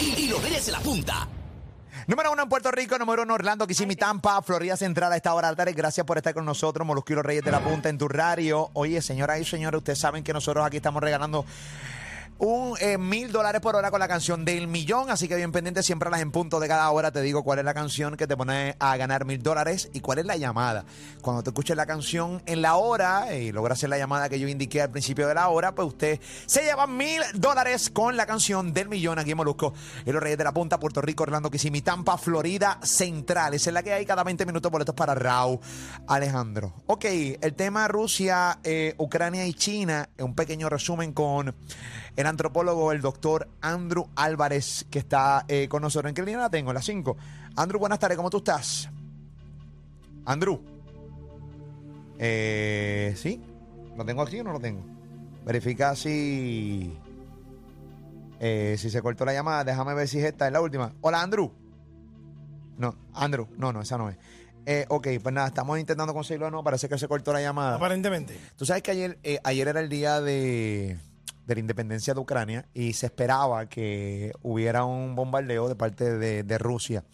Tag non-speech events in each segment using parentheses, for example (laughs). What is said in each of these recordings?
y, y lo en la punta. Número uno en Puerto Rico, número uno Orlando, Kissimmee, Tampa, Florida Central a esta hora tarde. Gracias por estar con nosotros, los Reyes de la Punta en tu radio. Oye, señoras y señores, ustedes saben que nosotros aquí estamos regalando un eh, mil dólares por hora con la canción del millón. Así que bien pendiente, siempre las en punto de cada hora te digo cuál es la canción que te pone a ganar mil dólares y cuál es la llamada. Cuando te escuches la canción en la hora y logras hacer la llamada que yo indiqué al principio de la hora, pues usted se lleva mil dólares con la canción del millón aquí en Molusco. En los Reyes de la Punta, Puerto Rico, Orlando, Kissimmee, Tampa, Florida Central. Esa es la que hay cada 20 minutos boletos para Raúl Alejandro. Ok, el tema Rusia, eh, Ucrania y China, un pequeño resumen con antropólogo, el doctor Andrew Álvarez, que está eh, con nosotros. ¿En qué línea la tengo? La 5. Andrew, buenas tardes, ¿cómo tú estás? Andrew. Eh, ¿Sí? ¿Lo tengo aquí o no lo tengo? Verifica si... eh, si se cortó la llamada, déjame ver si es esta, es la última. Hola, Andrew. No, Andrew, no, no, esa no es. Eh, ok, pues nada, estamos intentando conseguirlo nuevo, parece que se cortó la llamada. Aparentemente. Tú sabes que ayer, eh, ayer era el día de, de la independencia de Ucrania y se esperaba que hubiera un bombardeo de parte de, Rusia.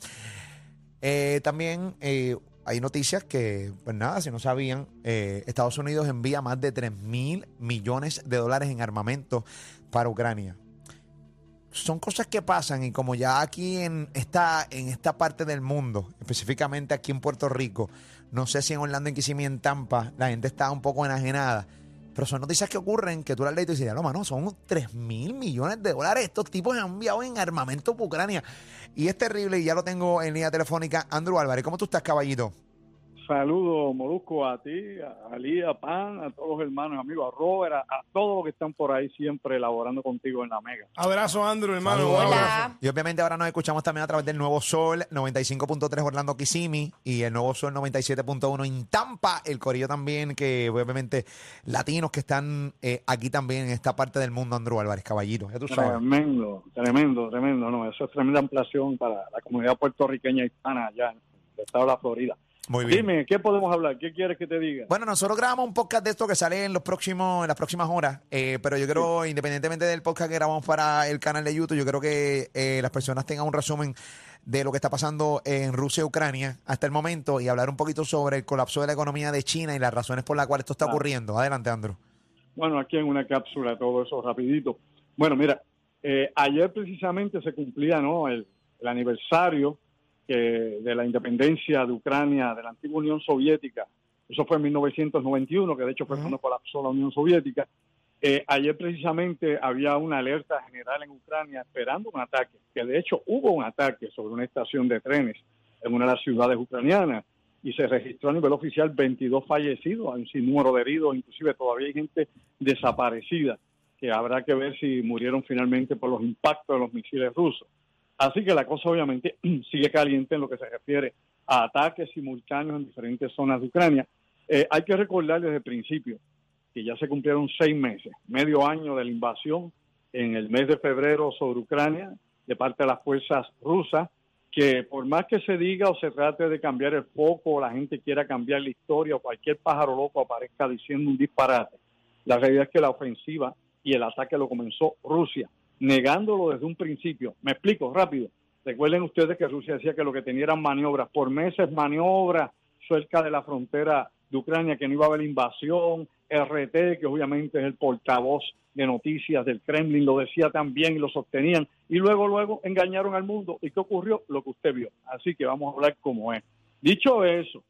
Eh, también eh, hay noticias que, pues nada, si no sabían, eh, Estados Unidos envía más de 3 mil millones de dólares en armamento para Ucrania. Son cosas que pasan y como ya aquí en esta, en esta parte del mundo, específicamente aquí en Puerto Rico, no sé si en Orlando, en Kissimmee, en Tampa, la gente está un poco enajenada. Pero son noticias que ocurren que tú las lees y dices, no, mano, son 3 mil millones de dólares. Estos tipos han enviado en armamento para Ucrania. Y es terrible y ya lo tengo en línea telefónica. Andrew Álvarez, ¿cómo tú estás, caballito? Saludos, Molusco, a ti, a Ali, a Pan, a todos los hermanos, amigos, a Robert, a, a todos los que están por ahí siempre elaborando contigo en la Mega. Abrazo, Andrew, hermano. Saludos. Un abrazo. Y obviamente ahora nos escuchamos también a través del Nuevo Sol 95.3 Orlando Kissimmee y el Nuevo Sol 97.1 en Tampa. El corillo también, que obviamente latinos que están eh, aquí también en esta parte del mundo, Andrew Álvarez, caballito. Ya tú sabes. Tremendo, tremendo, tremendo, no, eso es tremenda ampliación para la comunidad puertorriqueña hispana allá en el estado de la Florida. Muy bien. Dime, ¿qué podemos hablar? ¿Qué quieres que te diga? Bueno, nosotros grabamos un podcast de esto que sale en los próximos, en las próximas horas, eh, pero yo creo, independientemente del podcast que grabamos para el canal de YouTube, yo creo que eh, las personas tengan un resumen de lo que está pasando en Rusia y Ucrania hasta el momento y hablar un poquito sobre el colapso de la economía de China y las razones por las cuales esto está ocurriendo. Adelante, Andrew. Bueno, aquí en una cápsula todo eso rapidito. Bueno, mira, eh, ayer precisamente se cumplía ¿no? el, el aniversario que- de la independencia de Ucrania de la antigua Unión Soviética. Eso fue en 1991, que de hecho fue cuando colapsó la Unión Soviética. Eh, ayer precisamente había una alerta general en Ucrania esperando un ataque, que de hecho hubo un ataque sobre una estación de trenes en una de las ciudades ucranianas y se registró a nivel oficial 22 fallecidos, hay un sinnúmero de heridos, inclusive todavía hay gente desaparecida, que habrá que ver si murieron finalmente por los impactos de los misiles rusos. Así que la cosa obviamente (clears throat) sigue caliente en lo que se refiere a ataques simultáneos en diferentes zonas de Ucrania. Eh, hay que recordar desde el principio que ya se cumplieron seis meses, medio año de la invasión en el mes de febrero sobre Ucrania de parte de las fuerzas rusas, que por más que se diga o se trate de cambiar el foco o la gente quiera cambiar la historia o cualquier pájaro loco aparezca diciendo un disparate, la realidad es que la ofensiva y el ataque lo comenzó Rusia, negándolo desde un principio. Me explico rápido. Recuerden ustedes que Rusia decía que lo que tenía eran maniobras, por meses maniobras cerca de la frontera de Ucrania, que no iba a haber invasión, RT, que obviamente es el portavoz de noticias del Kremlin, lo decía también y lo sostenían, y luego, luego engañaron al mundo. ¿Y qué ocurrió? Lo que usted vio. Así que vamos a hablar como es. Dicho eso,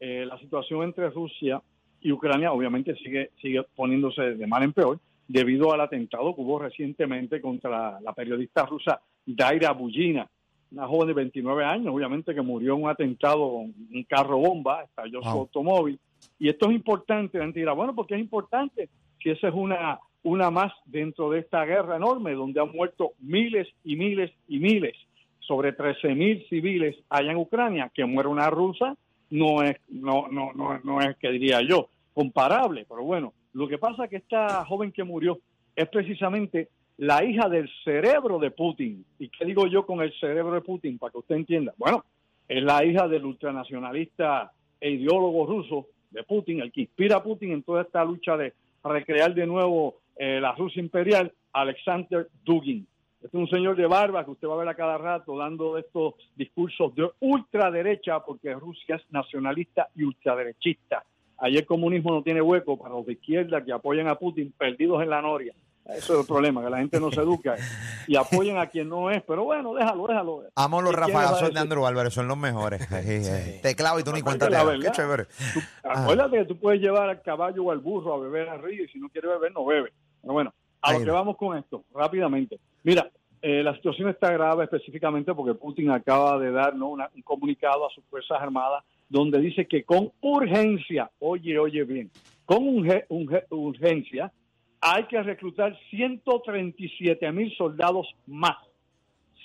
eh, la situación entre Rusia y Ucrania obviamente sigue, sigue poniéndose de mal en peor debido al atentado que hubo recientemente contra la periodista rusa Daira Bujina, una joven de 29 años, obviamente que murió en un atentado con un carro bomba, estalló su automóvil. Y esto es importante, la gente dirá, bueno, porque es importante si esa es una, una más dentro de esta guerra enorme donde han muerto miles y miles y miles, sobre 13 mil civiles allá en Ucrania, que muere una rusa, no es, no, no, no, no es que diría yo, comparable, pero bueno, lo que pasa es que esta joven que murió es precisamente la hija del cerebro de Putin. ¿Y qué digo yo con el cerebro de Putin? Para que usted entienda. Bueno, es la hija del ultranacionalista e ideólogo ruso de Putin, el que inspira a Putin en toda esta lucha de recrear de nuevo eh, la Rusia imperial, Alexander Dugin. Este es un señor de barba que usted va a ver a cada rato dando estos discursos de ultraderecha, porque Rusia es nacionalista y ultraderechista. Allí el comunismo no tiene hueco para los de izquierda que apoyan a Putin perdidos en la noria. Eso es el problema, que la gente no se educa y (laughs) apoyen a quien no es. Pero bueno, déjalo, déjalo. Amo los rafagazos de Andrew Álvarez, son los mejores. (laughs) Teclado y tú ni cuenta te Qué chévere. (laughs) acuérdate que tú puedes llevar al caballo o al burro a beber al río y si no quiere beber, no bebe. Pero bueno, a lo que vamos con esto, rápidamente. Mira, eh, la situación está grave específicamente porque Putin acaba de dar un comunicado a sus Fuerzas Armadas donde dice que con urgencia, oye, oye bien, con urgencia, hay que reclutar 137 mil soldados más.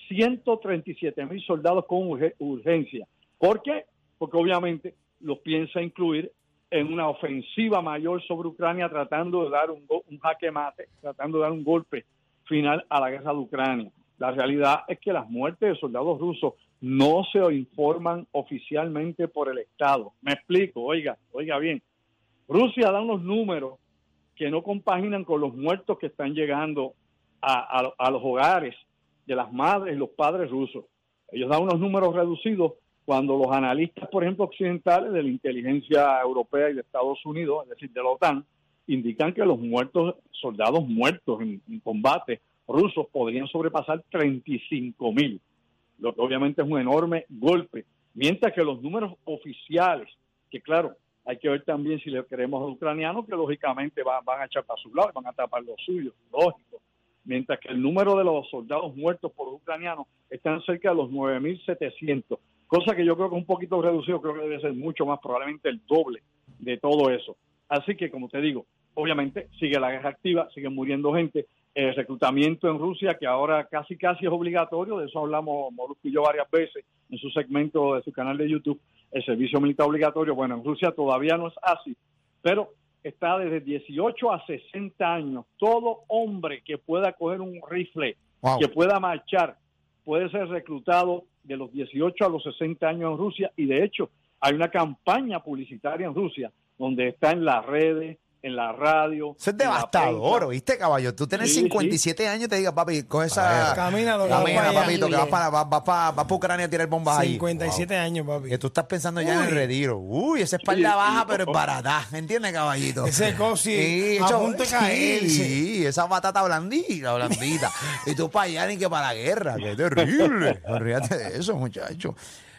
137 mil soldados con urgencia. ¿Por qué? Porque obviamente los piensa incluir en una ofensiva mayor sobre Ucrania, tratando de dar un, un jaque mate, tratando de dar un golpe final a la guerra de Ucrania. La realidad es que las muertes de soldados rusos no se informan oficialmente por el Estado. Me explico, oiga, oiga bien. Rusia da unos números que no compaginan con los muertos que están llegando a, los hogares de las madres y los padres rusos. Ellos dan unos números reducidos cuando los analistas, por ejemplo, occidentales de la inteligencia europea y de Estados Unidos, es decir, de la OTAN, indican que los muertos, soldados muertos en, combate rusos podrían sobrepasar 35 mil, lo que obviamente es un enorme golpe, mientras que los números oficiales, que claro, hay que ver también si le queremos a ucranianos, que lógicamente van, a echar para su lado, van a tapar los suyos, lógico. Mientras que el número de los soldados muertos por los ucranianos están cerca de los 9.700, cosa que yo creo que es un poquito reducido, creo que debe ser mucho más, probablemente el doble de todo eso. Así que, como te digo, obviamente sigue la guerra activa, sigue muriendo gente, el reclutamiento en Rusia, que ahora casi casi es obligatorio, de eso hablamos Molusco y yo varias veces en su segmento de su canal de YouTube, el servicio militar obligatorio. Bueno, en Rusia todavía no es así, pero está desde 18 a 60 años. Todo hombre que pueda coger un rifle, que pueda marchar, puede ser reclutado de los 18 a los 60 años en Rusia y de hecho hay una campaña publicitaria en Rusia donde está en las redes, en la radio. Eso es devastador, ¿viste, caballo? Tú tienes 57 años y te digas, papi, coge esa. Camina, camina, papito, que vas para, vas, vas, para, vas para Ucrania a tirar bombas 57 ahí. 57 años, papi. Que tú estás pensando ya en el retiro. Uy, esa espalda baja, pero es barata. ¿Entiendes, caballito? Ese cosi sí, a punto de caer. Sí, esa batata blandita, blandita. y tú para allá ni que para la guerra. Qué terrible. (laughs) Ríate de eso, muchacho.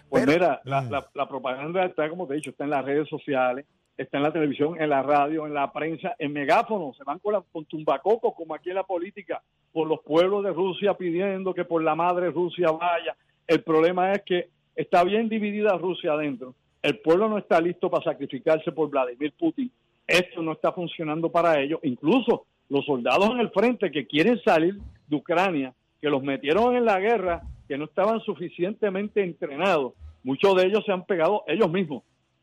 Pues mira, la, mm. la, la propaganda está, como te he dicho, está en las redes sociales está en la televisión, en la radio, en la prensa, en megáfono, se van con, la, con tumbacocos como aquí en la política, por los pueblos de Rusia pidiendo que por la madre Rusia vaya. El problema es que está bien dividida Rusia adentro. El pueblo no está listo para sacrificarse por Vladimir Putin. Esto no está funcionando para ellos. Incluso los soldados en el frente que quieren salir de Ucrania, que los metieron en la guerra, que no estaban suficientemente entrenados, muchos de ellos se han pegado ellos mismos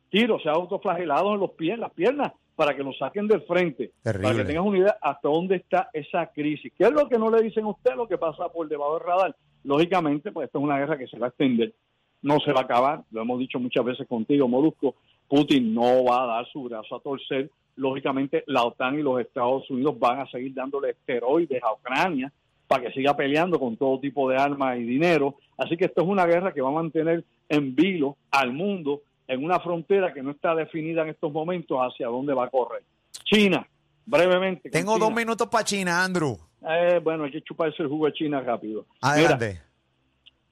tiros, se ha autoflagelado en los pies, en las piernas, para que nos saquen del frente. Para que tengas una idea hasta dónde está esa crisis. ¿Qué es lo que no le dicen a usted lo que pasa por debajo del radar? Lógicamente, pues esto es una guerra que se va a extender, no se va a acabar, lo hemos dicho muchas veces contigo, Molusco, Putin no va a dar su brazo a torcer, lógicamente la OTAN y los Estados Unidos van a seguir dándole esteroides a Ucrania para que siga peleando con todo tipo de armas y dinero, así que esto es una guerra que va a mantener en vilo al mundo en una frontera que no está definida en estos momentos hacia dónde va a correr. China, brevemente. Tengo dos minutos para China, Andrew. Eh, bueno, hay que chuparse el jugo de China rápido. Adelante.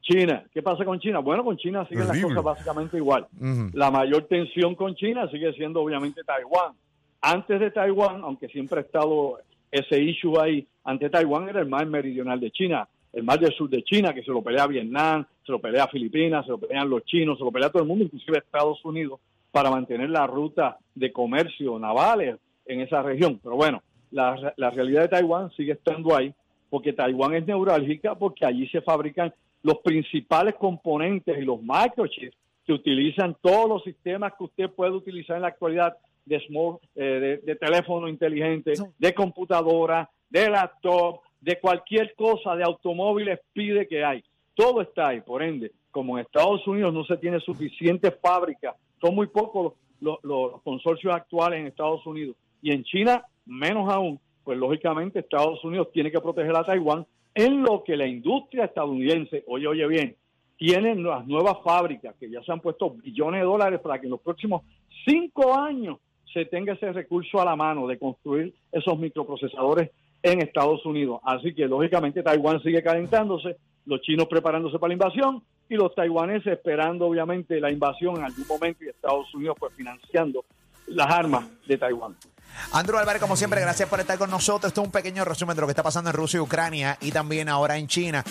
China, ¿qué pasa con China? Bueno, con China siguen las cosas básicamente igual. La mayor tensión con China sigue siendo obviamente Taiwán. Antes de Taiwán, aunque siempre ha estado ese issue ahí, ante Taiwán era el mar meridional de China el mar del sur de China, que se lo pelea Vietnam, se lo pelea Filipinas, se lo pelean los chinos, se lo pelea todo el mundo, inclusive Estados Unidos, para mantener la ruta de comercio navales en esa región. Pero bueno, la, la realidad de Taiwán sigue estando ahí, porque Taiwán es neurálgica, porque allí se fabrican los principales componentes y los microchips que utilizan todos los sistemas que usted puede utilizar en la actualidad de, small, eh, de teléfono inteligente, de computadora, de laptop, de cualquier cosa de automóviles pide que hay. Todo está ahí, por ende, como en Estados Unidos no se tiene suficiente fábrica, son muy pocos los, consorcios actuales en Estados Unidos y en China menos aún, pues lógicamente Estados Unidos tiene que proteger a Taiwán en lo que la industria estadounidense, oye, oye bien, tiene las nuevas fábricas que ya se han puesto billones de dólares para que en los próximos cinco años se tenga ese recurso a la mano de construir esos microprocesadores en Estados Unidos. Así que lógicamente Taiwán sigue calentándose, los chinos preparándose para la invasión y los taiwaneses esperando obviamente la invasión en algún momento y Estados Unidos pues financiando las armas de Taiwán. Andrew Álvarez, como siempre, gracias por estar con nosotros. Esto es un pequeño resumen de lo que está pasando en Rusia y Ucrania y también ahora en China.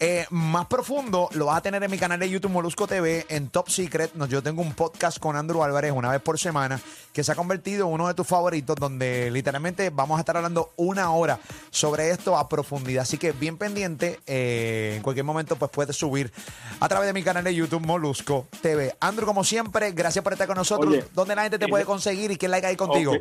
Eh, más profundo lo vas a tener en mi canal de YouTube Molusco TV en Top Secret. Yo tengo un podcast con Andrew Álvarez una vez por semana que se ha convertido en uno de tus favoritos donde literalmente vamos a estar hablando una hora sobre esto a profundidad. Así que bien pendiente, eh, en cualquier momento pues puedes subir a través de mi canal de YouTube Molusco TV. Andrew, como siempre, gracias por estar con nosotros. ¿Dónde la gente te puede conseguir y qué like hay contigo?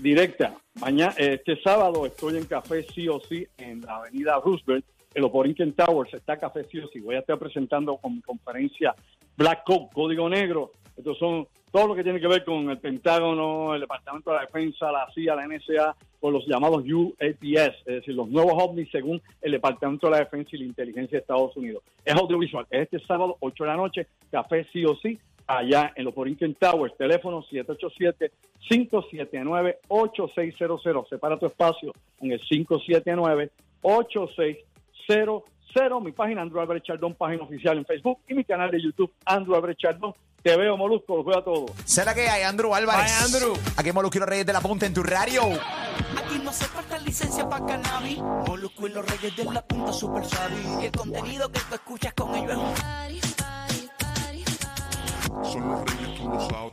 directa. Mañana, este sábado estoy en Café Sí o Sí en la avenida Roosevelt, en los Borinquen Towers, está Café Sí o Sí. Voy a estar presentando con mi conferencia Black Code, Código Negro. Estos son todo lo que tiene que ver con el Pentágono, el Departamento de la Defensa, la CIA, la NSA, con los llamados UAPS, es decir, los nuevos ovnis según el Departamento de la Defensa y la Inteligencia de Estados Unidos. Es audiovisual. Este sábado, 8 de la noche, Café Sí o Sí, allá en los Borinquen Towers, teléfono 787-579-8600. Separa tu espacio en el 579-8600. Mi página Andrew Albert Chardón, página oficial en Facebook y mi canal de YouTube Andrew Albert Chardón. Te veo, Molusco, los veo a todos. ¿Será que hay Andrew Álvarez? Ay, Andrew. Aquí Molusco y los Reyes de la Punta en tu radio. Aquí no se falta licencia para cannabis. Molusco y los Reyes de la Punta super suave. Y el contenido que tú escuchas con ellos es un... Son los reyes, tú lo sabes.